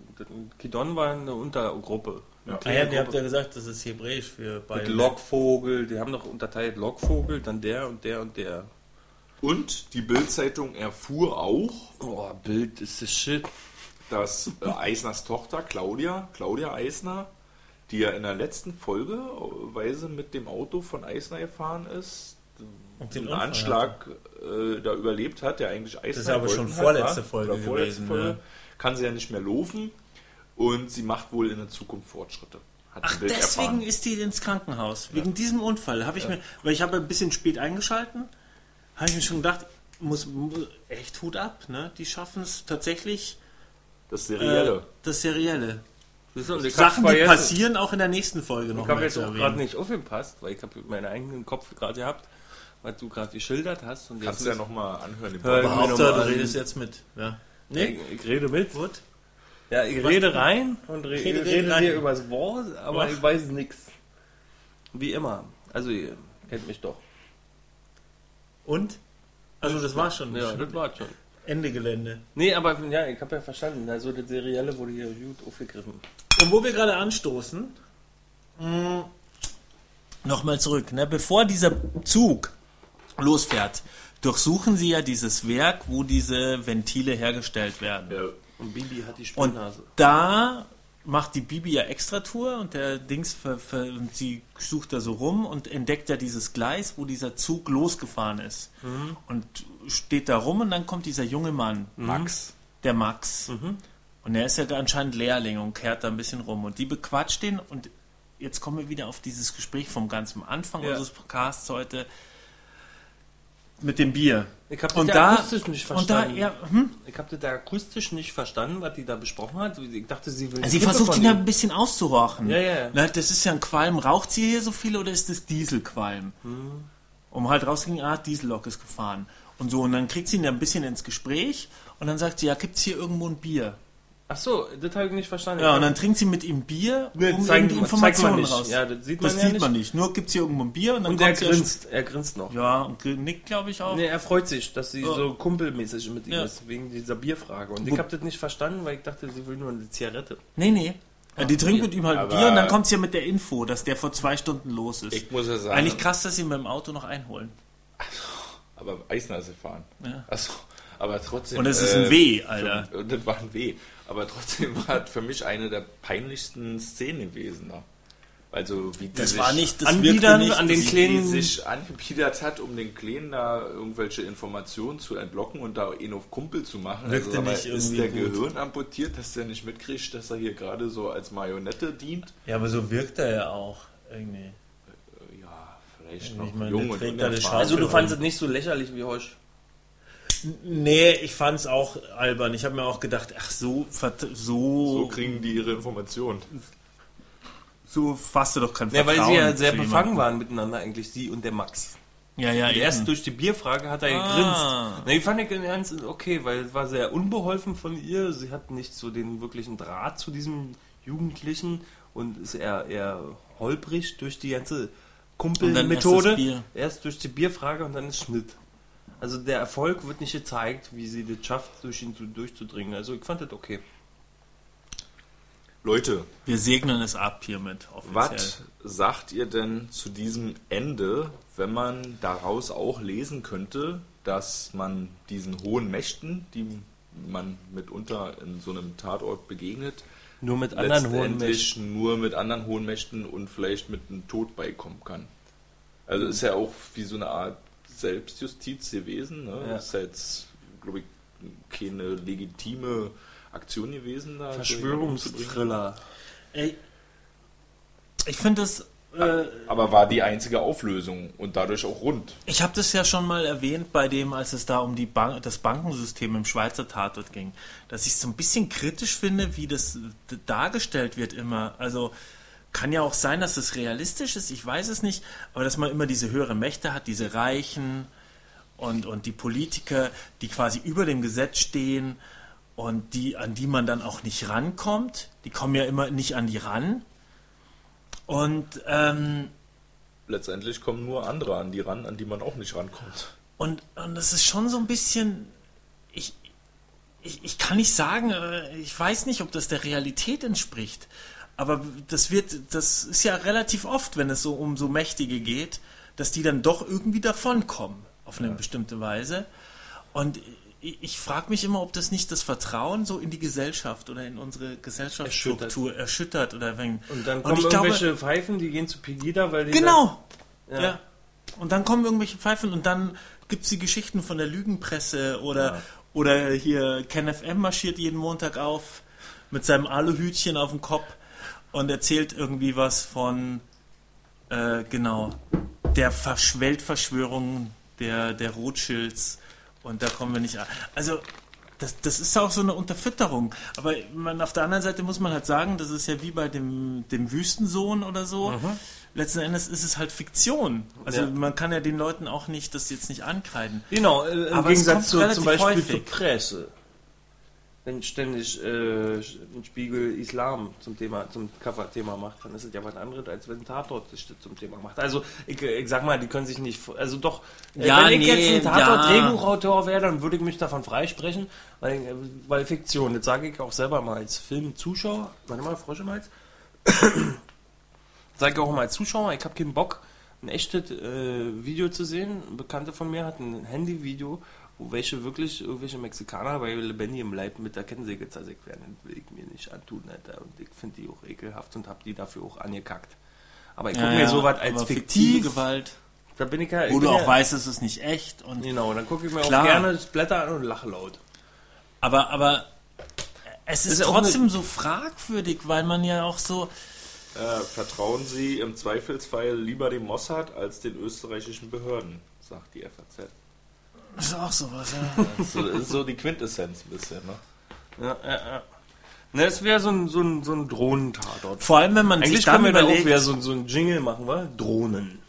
Kidon war eine Untergruppe. Ja. Ah ja, ihr habt ja gesagt, das ist hebräisch für Mit beide. Lockvogel, die haben doch unterteilt Lockvogel, dann der und der und der. Und die Bild-Zeitung erfuhr auch, Boah, Bild ist das Shit. Dass äh, Eisners Tochter Claudia, Claudia Eisner, die ja in der letzten Folge äh, Weise mit dem Auto von Eisner gefahren ist, Und den Unfall Anschlag äh, da überlebt hat, der eigentlich Eisner ist aber schon vorletzte Folge vorletzte gewesen, Folge, ja. kann sie ja nicht mehr laufen und sie macht wohl in der Zukunft Fortschritte. Ach, deswegen erfahren. ist die ins Krankenhaus. Wegen diesem Unfall. Habe ich mir, weil ich habe ein bisschen spät eingeschalten, habe ich mir schon gedacht, muss, muss echt Hut ab, ne? Die schaffen es tatsächlich, das äh, Serielle. das Serielle. Ich hab Sachen, die passieren, auch in der nächsten Folge noch Ich habe jetzt auch gerade nicht aufgepasst, weil ich habe meinen eigenen Kopf gerade gehabt, was du gerade geschildert hast. Und Kannst du ja nochmal anhören. Hauptsache, du redest jetzt mit. Ja. Ich, Nee? ich rede mit. Gut. Ja, ich Was rede rein und re Rede, rede, rede rein. dir übers Wort, aber Ach. ich weiß nichts. Wie immer. Also ihr kennt mich doch. Und? Also das war schon. Ja, das war schon. Ende Gelände. Nee, aber ja, ich habe ja verstanden. Also das Serielle wurde hier gut aufgegriffen. Und wo wir gerade anstoßen, nochmal zurück, ne? bevor dieser Zug losfährt, durchsuchen sie ja dieses Werk, wo diese Ventile hergestellt werden. Ja. Und Bibi hat die Und Spinnhase. da macht die Bibi ja extra Tour und der Dings ver, ver, und sie sucht da so rum und entdeckt ja dieses Gleis, wo dieser Zug losgefahren ist. Und steht da rum und dann kommt dieser junge Mann, Max. der Max. Und er ist ja anscheinend Lehrling und kehrt da ein bisschen rum. Und die bequatscht den und jetzt kommen wir wieder auf dieses Gespräch vom ganz am Anfang Ja. unseres Podcasts heute mit dem Bier. Ich habe das da, akustisch nicht und da, verstanden. ja, hm? Ich habe da akustisch nicht verstanden, was die da besprochen hat. Ich dachte, sie will. Sie Kippe versucht ihn ja ihm. ein bisschen auszurochen. Ja, ja. Na, das ist ja ein Qualm. Raucht sie hier so viel oder ist das Dieselqualm? Hm. Um halt rauszukriegen, ah, Diesellok ist gefahren. Und so, und dann kriegt sie ihn ja ein bisschen ins Gespräch und dann sagt sie, ja, gibt's hier irgendwo ein Bier? Ach so, das habe ich nicht verstanden. Ja, und dann trinkt sie mit ihm Bier, Nee, um zeigen- die zeigt Informationen man nicht. raus. Ja, das sieht man das ja sieht nicht. man nicht. Nur gibt's hier irgendwo ein Bier und dann Und er kommt sie ja grinst, er grinst noch. Ja, und nickt, glaube ich, auch. Nee, er freut sich, dass sie Ja. so kumpelmäßig mit ihm Ja. ist, wegen dieser Bierfrage. Und Wo- ich habe das nicht verstanden, weil ich dachte, sie will nur eine Zigarette. Nee, nee. Ja, die trinkt mit ihm halt Aber- Bier und dann kommt sie ja mit der Info, dass der vor zwei Stunden los ist. Ich muss ja sagen, Eigentlich krass, dass sie ihn mit dem Auto noch einholen. aber Eisner ist gefahren. Ja. Achso, aber trotzdem. Und es ist ein W, Alter. Für, und das war ein W. Aber trotzdem war es für mich eine der peinlichsten Szenen gewesen da. Also wie die Das sich, war nicht, das Anbiedern nicht, an den das- wie die Kleinen- sich angebiedert hat, um den Kleinen da irgendwelche Informationen zu entlocken und da ihn auf Kumpel zu machen. Wirkte mal, nicht ist irgendwie der gut. Gehirn amputiert, dass der nicht mitkriegt, dass er hier gerade so als Marionette dient? Ja, aber so wirkt er ja auch. Irgendwie. Äh, Ja, vielleicht Ich noch meine, jung und unerfahren. Also du fandest es nicht so lächerlich wie Hosch. Nee, ich fand's auch albern. Ich habe mir auch gedacht, ach so, so, So kriegen die ihre Informationen. so fasst du doch kein Ja, weil Vertrauen sie ja sehr befangen waren miteinander eigentlich, sie und der Max. Ja, ja, Und erst durch die Bierfrage hat er Ah. gegrinst. Nee, fand ich ganz okay, weil es war sehr unbeholfen von ihr. Sie hat nicht so den wirklichen Draht zu diesem Jugendlichen und ist eher, eher holprig durch die ganze Kumpelmethode. Erst durch die Bierfrage und dann ist Schnitt. Also der Erfolg wird nicht gezeigt, wie sie das schafft, durch ihn zu, durchzudringen. Also ich fand das okay. Leute, Wir segnen es ab hiermit offiziell. Was sagt ihr denn zu diesem Ende, wenn man daraus auch lesen könnte, dass man diesen hohen Mächten, die man mitunter in so einem Tatort begegnet, Nur mit anderen hohen letztendlich nur mit anderen hohen Mächten und vielleicht mit einem Tod beikommen kann? Also ist ja auch wie so eine Art Selbstjustiz gewesen. Ne? Ja. Ist ja jetzt, glaube ich, keine legitime Aktion gewesen da. Verschwörungsthriller. Ey, ich finde es Äh, Aber war die einzige Auflösung und dadurch auch rund. Ich habe das ja schon mal erwähnt bei dem, als es da um die Bank, das Bankensystem im Schweizer Tatort ging, dass ich es so ein bisschen kritisch finde, wie das dargestellt wird immer. Also kann ja auch sein, dass es realistisch ist, ich weiß es nicht, aber dass man immer diese höhere Mächte hat, diese Reichen und, und die Politiker, die quasi über dem Gesetz stehen und die, an die man dann auch nicht rankommt. Die kommen ja immer nicht an die ran. Und ähm, Letztendlich kommen nur andere an die ran, an die man auch nicht rankommt. Und, und das ist schon so ein bisschen. Ich, ich, ich kann nicht sagen, äh, ich weiß nicht, ob das der Realität entspricht. Aber das wird, das ist ja relativ oft, wenn es so um so Mächtige geht, dass die dann doch irgendwie davonkommen, auf eine bestimmte Weise. Und ich, ich frage mich immer, ob das nicht das Vertrauen so in die Gesellschaft oder in unsere Gesellschaftsstruktur erschüttert, oder wenn. Und dann kommen glaube- irgendwelche Pfeifen, die gehen zu Pegida, weil die Genau. Ja. Ja. Und dann kommen irgendwelche Pfeifen und dann gibt es die Geschichten von der Lügenpresse oder, oder hier KenFM marschiert jeden Montag auf mit seinem Aluhütchen auf dem Kopf und erzählt irgendwie was von, äh, genau, der Versch Weltverschwörung der, der Rothschilds und da kommen wir nicht an. Also, das, das ist auch so eine Unterfütterung. Aber man, auf der anderen Seite muss man halt sagen, das ist ja wie bei dem, dem Wüstensohn oder so. Letzten Endes ist es halt Fiktion. Also Ja. man kann ja den Leuten auch nicht das jetzt nicht ankreiden. Genau, äh, im Aber Gegensatz zu, zum Beispiel häufig. zur Presse. Wenn ständig äh, ein Spiegel Islam zum Thema, zum Cover-Thema macht, dann ist es ja was anderes, als wenn ein Tatort sich zum Thema macht. Also ich, ich sag mal, die können sich nicht, also doch, äh, Ja, wenn ich nee, jetzt ein Tatort-Drehbuchautor ja. wäre, dann würde ich mich davon freisprechen, weil, weil Fiktion, das sage ich auch selber mal als Filmzuschauer, warte mal, Frosch im Hals, sage ich auch mal als Zuschauer, ich habe keinen Bock, ein echtes äh, Video zu sehen. Ein Bekannter von mir hat ein Handyvideo, wo welche wirklich irgendwelche Mexikaner bei lebendigem Leib mit der Kettensäge zersägt werden. Das will ich mir nicht antun, Alter. Und ich finde die auch ekelhaft und habe die dafür auch angekackt. Aber ich gucke mir sowas als fiktiv. fiktive Gewalt, Da bin ich ja. ich wo bin du auch ja, weißt, es ist nicht echt. Und Genau, dann gucke ich mir Klar. auch gerne das Blätter an und lache laut. Aber, aber es ist ist ja trotzdem so fragwürdig, weil man ja auch so. Äh, vertrauen Sie im Zweifelsfall lieber dem Mossad als den österreichischen Behörden, sagt die FAZ. Das ist auch sowas, ja. Das ist so, so die Quintessenz ein bisschen, ne? Ja, ja, ja. Ne, es wäre so ein, so ein, so ein Drohnentatort. Vor allem, wenn man sich Eigentlich dann können wir da auch überlegt. wieder so, so ein Jingle machen, wa? Drohnen.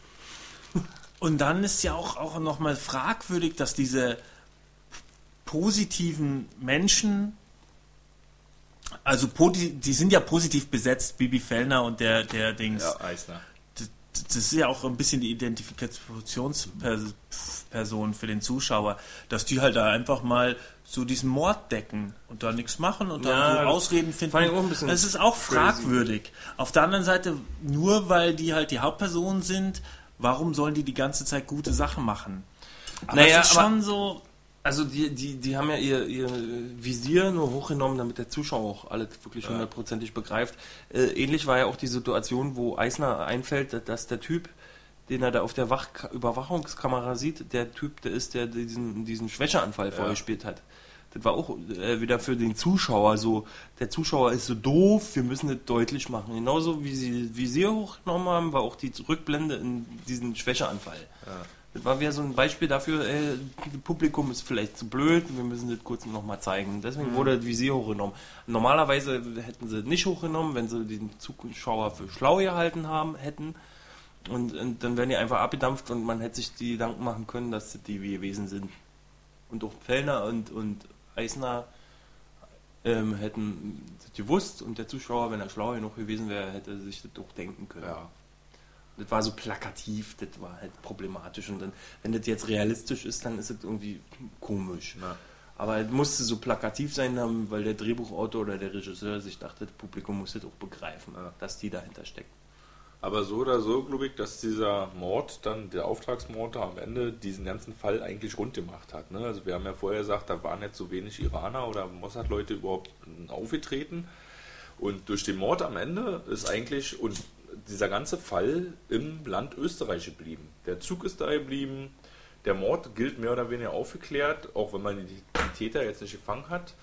Und dann ist ja auch, auch nochmal fragwürdig, dass diese positiven Menschen, also die sind ja positiv besetzt, Bibi Fellner und der, der Dings. Ja, Eisner. Das, ist ja auch ein bisschen die Identifikationsperson für den Zuschauer, dass die halt da einfach mal so diesen Mord decken und da nichts machen und Ja, dann so Ausreden finden. fand ich auch ein bisschen das ist auch crazy. fragwürdig. Auf der anderen Seite, nur weil die halt die Hauptpersonen sind, warum sollen die die ganze Zeit gute Sachen machen? Aber Naja, ist schon so. Also die, die, die haben ja ihr, ihr Visier nur hochgenommen, damit der Zuschauer auch alles wirklich hundertprozentig begreift. Äh, ähnlich war ja auch die Situation, wo Eisner einfällt, dass der Typ, den er da auf der Wach Überwachungskamera sieht, der Typ, der ist, der diesen, diesen Schwächeanfall vorgespielt hat. Das war auch äh, wieder für den Zuschauer so, der Zuschauer ist so doof, wir müssen das deutlich machen. Genauso wie sie Visier hochgenommen haben, war auch die Rückblende in diesen Schwächeanfall. Das war wieder so ein Beispiel dafür, ey, das Publikum ist vielleicht zu blöd, wir müssen das kurz nochmal zeigen. Deswegen wurde das Visier hochgenommen. Normalerweise hätten sie nicht hochgenommen, wenn sie den Zuschauer für schlau gehalten haben, hätten. Und, und dann wären die einfach abgedampft und man hätte sich die Gedanken machen können, dass das die gewesen sind. Und auch Fellner und, und Eisner ähm, hätten das gewusst und der Zuschauer, wenn er schlau genug gewesen wäre, hätte sich das auch denken können. Ja. Das war so plakativ, das war halt problematisch. Und dann, wenn das jetzt realistisch ist, dann ist es irgendwie komisch. Na. Aber es musste so plakativ sein, weil der Drehbuchautor oder der Regisseur sich dachte, das Publikum muss das auch begreifen, Ja. dass die dahinter steckt. Aber so oder so glaube ich, dass dieser Mord, dann der Auftragsmord am Ende diesen ganzen Fall eigentlich rund gemacht hat. Ne? Also wir haben ja vorher gesagt, da waren jetzt so wenig Iraner oder Mossad-Leute überhaupt aufgetreten. Und durch den Mord am Ende ist eigentlich und dieser ganze Fall im Land Österreich geblieben. Der Zug ist da geblieben, der Mord gilt mehr oder weniger aufgeklärt, auch wenn man die, Täter jetzt nicht gefangen hat.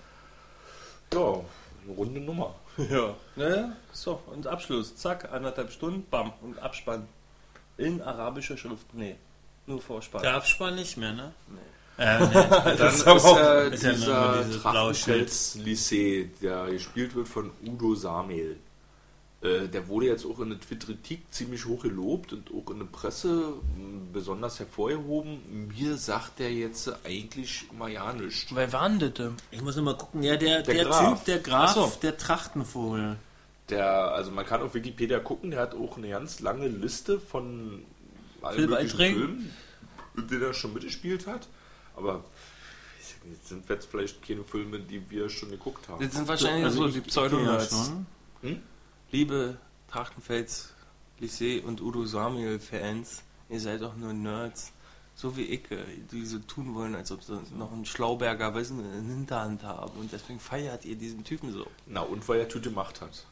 Ja, Eine runde Nummer. Ja. Naja, so, und Abschluss. Zack, anderthalb Stunden, bam, und Abspann. In arabischer Schrift. Nee, nur Vorspann. Der Abspann nicht mehr, ne? Nee. Äh, nee. Dann ist, auch- äh, ist ja dieser Trachtenfels Lycée, der gespielt wird von Udo Samel. Äh, der wurde jetzt auch in der Twitter-Kritik ziemlich hoch gelobt und auch in der Presse mh, besonders hervorgehoben. Mir sagt der jetzt eigentlich immer ja nichts. Wer war denn das? Ich muss nur mal gucken. Ja, der, Der der, Graf. Typ, der Graf, so. der Trachtenvogel. Der, also man kann auf Wikipedia gucken, der hat auch eine ganz lange Liste von allen möglichen Filmen, in denen er schon mitgespielt hat. Aber das sind jetzt vielleicht keine Filme, die wir schon geguckt haben. Das sind wahrscheinlich Also so die schon. Hm? Liebe Trachtenfels, Lycée und Udo Samuel-Fans, ihr seid doch nur Nerds. So wie ich, äh, die so tun wollen, als ob sie noch ein Schlauberger Wissen in der Hinterhand haben. Und deswegen feiert ihr diesen Typen so. Na, und weil er Tüte Macht hat.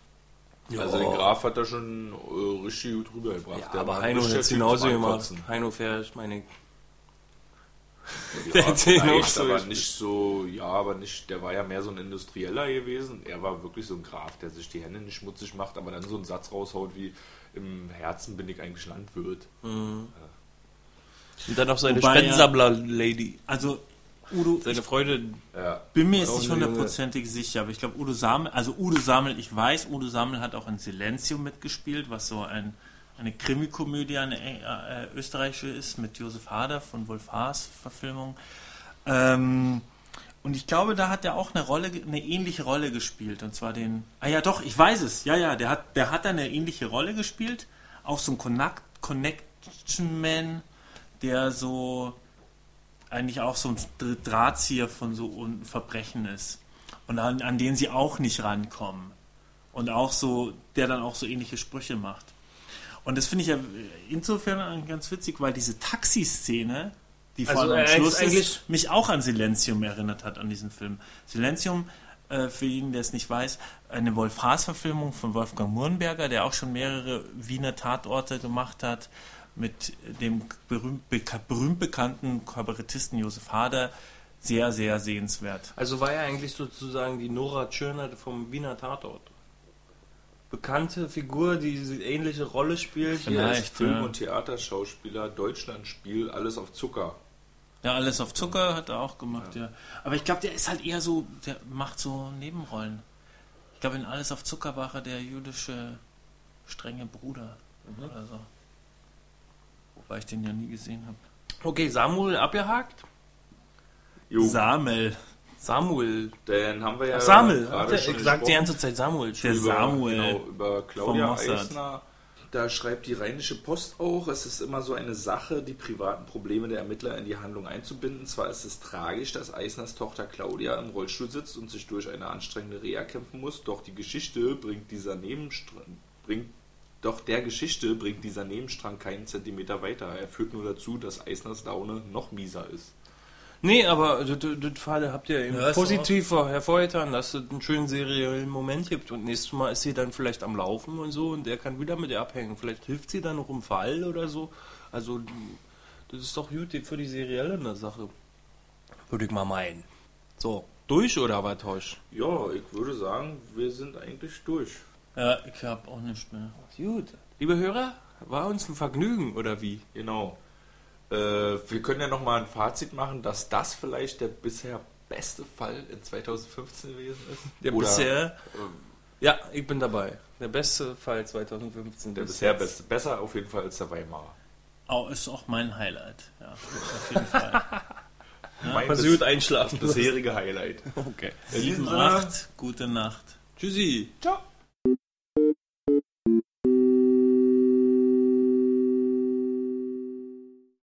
Ja. Also den Graf hat er schon äh, richtig gut rübergebracht. Ja, aber Heino hat es genauso gemacht. Heino Fersch, meine Ja, Der hat den auch so aber nicht so, ja, aber nicht, der war ja mehr so ein Industrieller gewesen. Er war wirklich so ein Graf, der sich die Hände nicht schmutzig macht, aber dann so einen Satz raushaut wie im Herzen bin ich eigentlich Landwirt. Und dann noch seine Wobei er- Spensabbler-Lady. Also, Udo, Seine Freude. Ja. bin mir jetzt nicht hundertprozentig sicher, aber ich glaube, Udo Samel, also Udo Samel, ich weiß, Udo Samel hat auch in Silenzium mitgespielt, was so ein, eine Krimikomödie, eine äh, äh, österreichische ist, mit Josef Hader von Wolf Haas Verfilmung. Ähm, und ich glaube, da hat er auch eine Rolle, eine ähnliche Rolle gespielt. Und zwar den. Ah ja, doch, ich weiß es. Ja, ja, der hat, der hat da eine ähnliche Rolle gespielt. Auch so ein Connect, Connection Man, der so eigentlich auch so ein Dr- Drahtzieher von so Verbrechen ist. Und an, an den sie auch nicht rankommen. Und auch so, der dann auch so ähnliche Sprüche macht. Und das finde ich ja insofern ganz witzig, weil diese Taxiszene, die vor Also allem am ist Schluss ist, mich auch an Silenzium erinnert hat, an diesen Film. Silenzium, äh, für jeden, der es nicht weiß, eine Wolf-Haas-Verfilmung von Wolfgang Murnberger, der auch schon mehrere Wiener Tatorte gemacht hat, mit dem berühmt, beka- berühmt bekannten Kabarettisten Josef Hader. Sehr, sehr sehenswert. Also war er eigentlich sozusagen die Nora Tschirner vom Wiener Tatort. Bekannte Figur, die diese ähnliche Rolle spielt. Vielleicht, Film- ja. und Theaterschauspieler, Deutschlandspiel, alles auf Zucker. Ja, alles auf Zucker hat er auch gemacht, ja. Aber ich glaube, der ist halt eher so, der macht so Nebenrollen. Ich glaube, in Alles auf Zucker war er der jüdische strenge Bruder oder so. Wobei ich den ja nie gesehen habe. Okay, Samuel abgehakt. Jo, Samel. Samuel. dann haben wir ja Ach, Samuel. gerade Ach, schon ich sag die ganze Zeit Samuel. Der über, Samuel genau, über Claudia. Eisner. Da schreibt die Rheinische Post auch, es ist immer so eine Sache, die privaten Probleme der Ermittler in die Handlung einzubinden. Zwar ist es tragisch, dass Eisners Tochter Claudia im Rollstuhl sitzt und sich durch eine anstrengende Reha kämpfen muss, doch die Geschichte bringt dieser Nebenstrang, bringt doch der Geschichte bringt dieser Nebenstrang keinen Zentimeter weiter. Er führt nur dazu, dass Eisners Laune noch mieser ist. Nee, aber das, Fall habt ihr eben Ja, positiv hervorgetan, dass es einen schönen seriellen Moment gibt und nächstes Mal ist sie dann vielleicht am Laufen und so und der kann wieder mit ihr abhängen. Vielleicht hilft sie dann noch im Fall oder so. Also, das ist doch gut für die serielle eine Sache. Würde ich mal meinen. So, durch oder was, Tosch? Ja, ich würde sagen, wir sind eigentlich durch. Ja, ich habe auch nichts mehr. Gut. Liebe Hörer, war uns ein Vergnügen oder wie? Genau. Äh, wir können ja nochmal ein Fazit machen, dass das vielleicht der bisher beste Fall in 2015 gewesen ist. Der Oder, bisher. äh, Ja, ich bin dabei. Der beste Fall 2015. der bis bisher jetzt. beste. Besser auf jeden Fall als der Weimarer. Auch, ist auch mein Highlight. Ja, auf jeden Fall. Mein Mal bis, einschlafen. bisherige Highlight. Okay. In diesem 7, Sinne, 8, gute Nacht. Tschüssi. ciao.